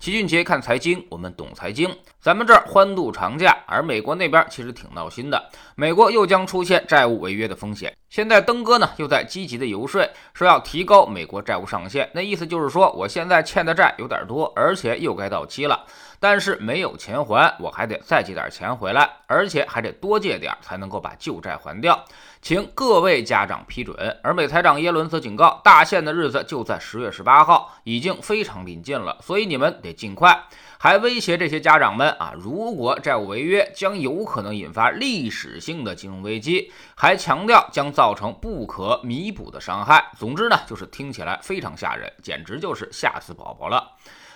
齐俊杰看财经，我们懂财经。咱们这儿欢度长假，而美国那边其实挺闹心的。美国又将出现债务违约的风险。现在登哥呢又在积极的游说，说要提高美国债务上限。那意思就是说，我现在欠的债有点多，而且又该到期了，但是没有钱还，我还得再借点钱回来，而且还得多借点才能够把旧债还掉。请各位家长批准。而美财长耶伦则警告，大限的日子就在十月十八号，已经非常临近了，所以你们得尽快。还威胁这些家长们啊，如果债务违约，将有可能引发历史性的金融危机，还强调将造成不可弥补的伤害。总之呢，就是听起来非常吓人，简直就是吓死宝宝了。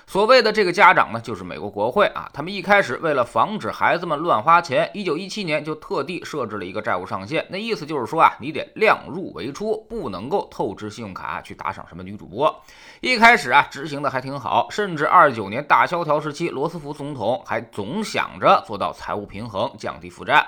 所谓的这个家长呢，就是美国国会啊。他们一开始为了防止孩子们乱花钱，一九一七年就特地设置了一个债务上限。那意思就是说啊，你得量入为出，不能够透支信用卡去打赏什么女主播。一开始啊，执行的还挺好，甚至二九年大萧条时期，罗斯福总统还总想着做到财务平衡，降低负债。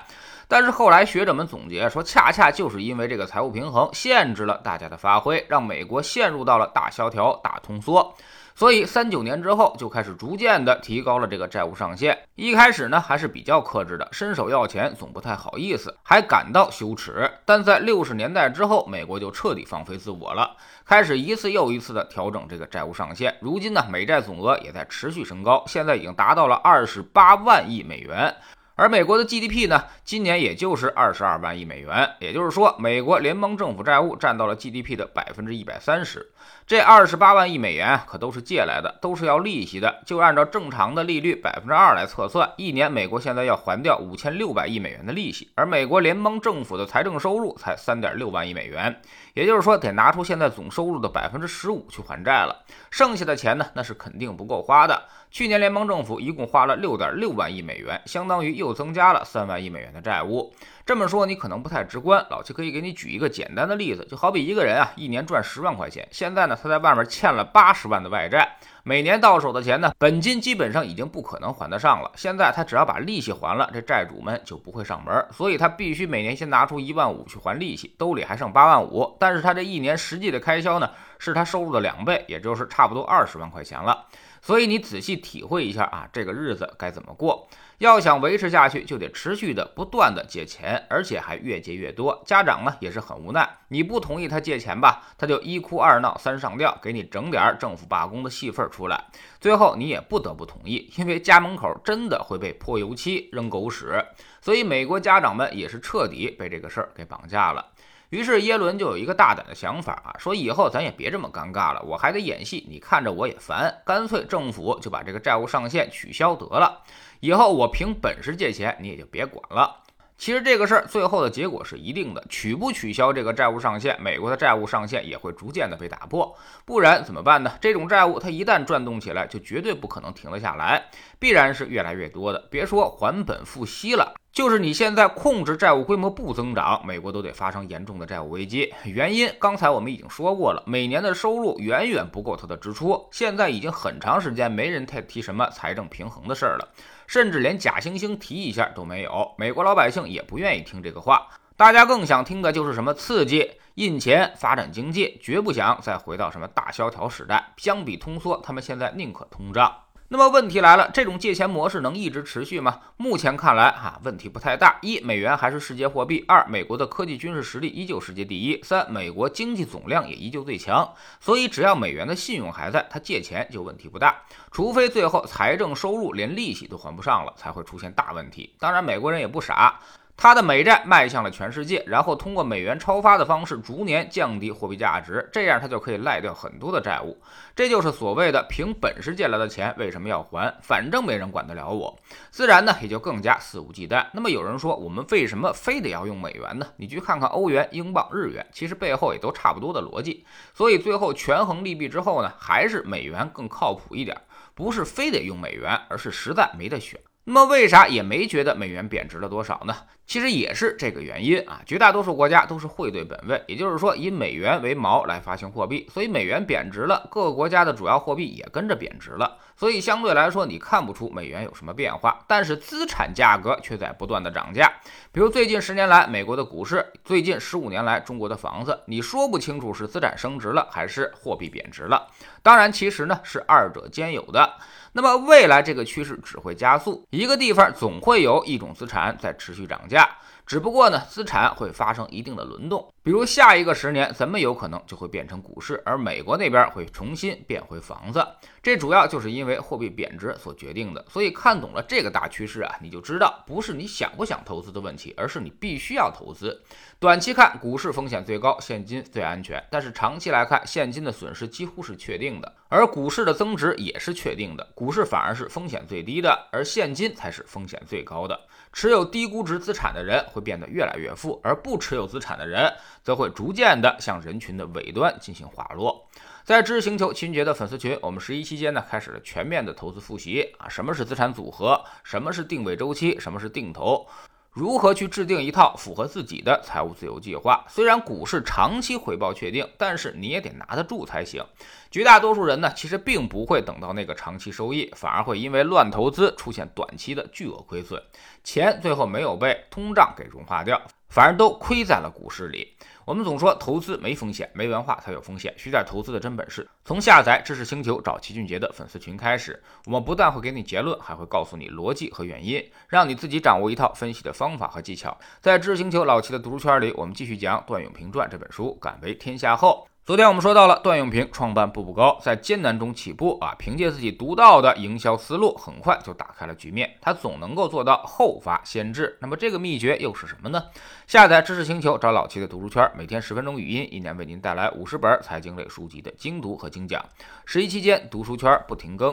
但是后来学者们总结说，恰恰就是因为这个财务平衡限制了大家的发挥，让美国陷入到了大萧条、大通缩。所以三九年之后就开始逐渐的提高了这个债务上限。一开始呢还是比较克制的，伸手要钱总不太好意思，还感到羞耻。但在六十年代之后，美国就彻底放飞自我了，开始一次又一次的调整这个债务上限。如今呢，美债总额也在持续升高，现在已经达到了二十八万亿美元。而美国的 GDP 呢，今年也就是二十二万亿美元，也就是说，美国联邦政府债务占到了 GDP 的百分之一百三十。这二十八万亿美元可都是借来的，都是要利息的。就按照正常的利率百分之二来测算，一年美国现在要还掉五千六百亿美元的利息。而美国联邦政府的财政收入才三点六万亿美元，也就是说，得拿出现在总收入的百分之十五去还债了。剩下的钱呢，那是肯定不够花的。去年联邦政府一共花了六点六万亿美元，相当于又增加了三万亿美元的债务。这么说你可能不太直观，老七可以给你举一个简单的例子，就好比一个人啊，一年赚十万块钱，现在呢他在外面欠了八十万的外债，每年到手的钱呢，本金基本上已经不可能还得上了。现在他只要把利息还了，这债主们就不会上门，所以他必须每年先拿出一万五去还利息，兜里还剩八万五。但是他这一年实际的开销呢，是他收入的两倍，也就是差不多二十万块钱了。所以你仔细体会一下啊，这个日子该怎么过？要想维持下去，就得持续的不断的借钱，而且还越借越多。家长呢也是很无奈，你不同意他借钱吧，他就一哭二闹三上吊，给你整点政府罢工的戏份出来。最后你也不得不同意，因为家门口真的会被泼油漆、扔狗屎。所以美国家长们也是彻底被这个事儿给绑架了。于是耶伦就有一个大胆的想法啊，说以后咱也别这么尴尬了，我还得演戏，你看着我也烦，干脆政府就把这个债务上限取消得了，以后我凭本事借钱，你也就别管了。其实这个事儿最后的结果是一定的，取不取消这个债务上限，美国的债务上限也会逐渐的被打破，不然怎么办呢？这种债务它一旦转动起来，就绝对不可能停得下来，必然是越来越多的，别说还本付息了。就是你现在控制债务规模不增长，美国都得发生严重的债务危机。原因刚才我们已经说过了，每年的收入远远不够它的支出。现在已经很长时间没人太提什么财政平衡的事儿了，甚至连假惺惺提一下都没有。美国老百姓也不愿意听这个话，大家更想听的就是什么刺激、印钱、发展经济，绝不想再回到什么大萧条时代。相比通缩，他们现在宁可通胀。那么问题来了，这种借钱模式能一直持续吗？目前看来，哈，问题不太大。一，美元还是世界货币；二，美国的科技军事实力依旧世界第一；三，美国经济总量也依旧最强。所以，只要美元的信用还在，他借钱就问题不大。除非最后财政收入连利息都还不上了，才会出现大问题。当然，美国人也不傻。他的美债迈向了全世界，然后通过美元超发的方式逐年降低货币价值，这样他就可以赖掉很多的债务。这就是所谓的凭本事借来的钱为什么要还？反正没人管得了我，自然呢也就更加肆无忌惮。那么有人说，我们为什么非得要用美元呢？你去看看欧元、英镑、日元，其实背后也都差不多的逻辑。所以最后权衡利弊之后呢，还是美元更靠谱一点，不是非得用美元，而是实在没得选。那么为啥也没觉得美元贬值了多少呢？其实也是这个原因啊。绝大多数国家都是汇兑本位，也就是说以美元为锚来发行货币，所以美元贬值了，各个国家的主要货币也跟着贬值了。所以相对来说，你看不出美元有什么变化，但是资产价格却在不断的涨价。比如最近十年来美国的股市，最近十五年来中国的房子，你说不清楚是资产升值了还是货币贬值了。当然，其实呢是二者兼有的。那么未来这个趋势只会加速，一个地方总会有一种资产在持续涨价。Yeah. 只不过呢，资产会发生一定的轮动，比如下一个十年，咱们有可能就会变成股市，而美国那边会重新变回房子。这主要就是因为货币贬值所决定的。所以看懂了这个大趋势啊，你就知道不是你想不想投资的问题，而是你必须要投资。短期看，股市风险最高，现金最安全；但是长期来看，现金的损失几乎是确定的，而股市的增值也是确定的。股市反而是风险最低的，而现金才是风险最高的。持有低估值资产的人会变得越来越富，而不持有资产的人则会逐渐的向人群的尾端进行滑落。在知识星球秦杰的粉丝群，我们十一期间呢开始了全面的投资复习啊，什么是资产组合，什么是定位周期，什么是定投。如何去制定一套符合自己的财务自由计划？虽然股市长期回报确定，但是你也得拿得住才行。绝大多数人呢，其实并不会等到那个长期收益，反而会因为乱投资出现短期的巨额亏损，钱最后没有被通胀给融化掉，反而都亏在了股市里。我们总说投资没风险，没文化才有风险。学点投资的真本事，从下载知识星球找齐俊杰的粉丝群开始。我们不但会给你结论，还会告诉你逻辑和原因，让你自己掌握一套分析的方法和技巧。在知识星球老齐的读书圈里，我们继续讲《段永平传》这本书。敢为天下后。昨天我们说到了段永平创办步步高，在艰难中起步啊，凭借自己独到的营销思路，很快就打开了局面。他总能够做到后发先至。那么这个秘诀又是什么呢？下载知识星球，找老齐的读书圈，每天十分钟语音，一年为您带来五十本财经类书籍的精读和精讲。十一期间，读书圈不停更。